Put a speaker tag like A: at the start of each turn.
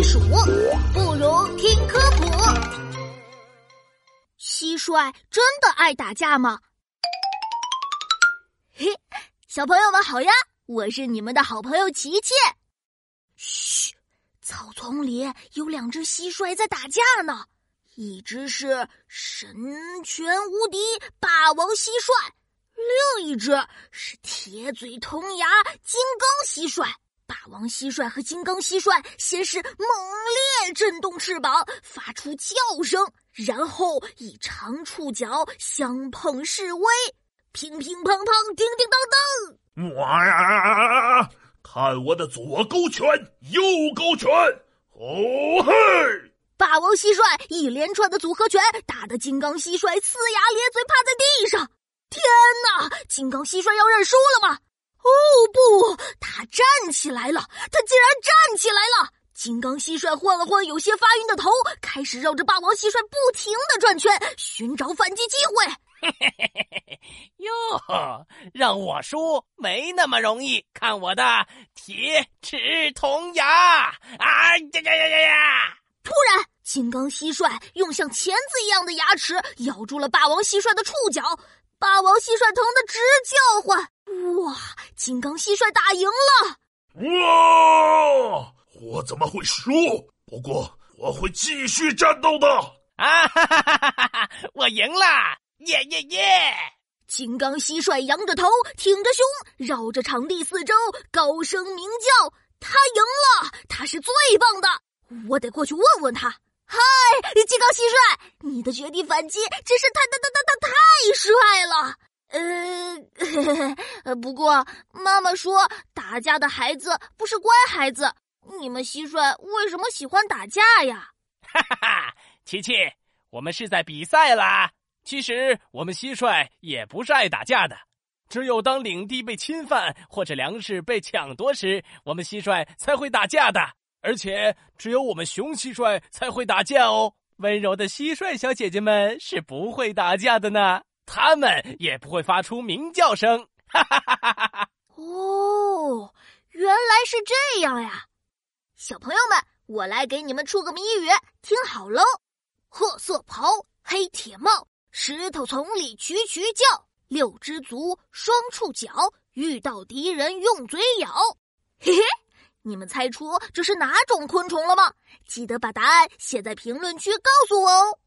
A: 避暑，不如听科普。蟋蟀真的爱打架吗？嘿，小朋友们好呀，我是你们的好朋友琪琪。嘘，草丛里有两只蟋蟀在打架呢，一只是神拳无敌霸王蟋蟀，另一只是铁嘴铜牙金刚蟋蟀。霸王蟋蟀和金刚蟋蟀先是猛烈震动翅膀，发出叫声，然后以长触角相碰示威，乒乒乓乓，叮叮当
B: 当。哇！看我的左勾拳，右勾拳，哦嘿！
A: 霸王蟋蟀一连串的组合拳，打得金刚蟋蟀呲牙咧嘴，趴在地上。天哪！金刚蟋蟀要认输了吗？哦不，他站起来了！他竟然站起来了！金刚蟋蟀晃了晃有些发晕的头，开始绕着霸王蟋蟀不停的转圈，寻找反击机会。嘿嘿嘿嘿
C: 嘿！哟，让我输没那么容易！看我的铁齿铜牙！啊呀呀呀呀呀！
A: 突然，金刚蟋蟀用像钳子一样的牙齿咬住了霸王蟋蟀的触角，霸王蟋蟀疼得直叫唤。哇！金刚蟋蟀打赢了！
B: 哇！我怎么会输？不过我会继续战斗的！啊哈
C: 哈哈哈哈！我赢了！耶耶耶！
A: 金刚蟋蟀仰着头，挺着胸，绕着场地四周高声鸣叫：“他赢了！他是最棒的！我得过去问问他。”嗨，金刚蟋蟀，你的绝地反击真是太太太太太太帅了！呃，不过妈妈说打架的孩子不是乖孩子。你们蟋蟀为什么喜欢打架呀？
C: 哈哈哈，琪琪，我们是在比赛啦。其实我们蟋蟀也不是爱打架的，只有当领地被侵犯或者粮食被抢夺时，我们蟋蟀才会打架的。而且只有我们雄蟋蟀才会打架哦。温柔的蟋蟀小姐姐们是不会打架的呢。他们也不会发出鸣叫声，哈哈哈哈哈！
A: 哦，原来是这样呀！小朋友们，我来给你们出个谜语，听好喽：褐色袍，黑铁帽，石头丛里蛐蛐叫，六只足，双触角，遇到敌人用嘴咬。嘿嘿，你们猜出这是哪种昆虫了吗？记得把答案写在评论区告诉我哦。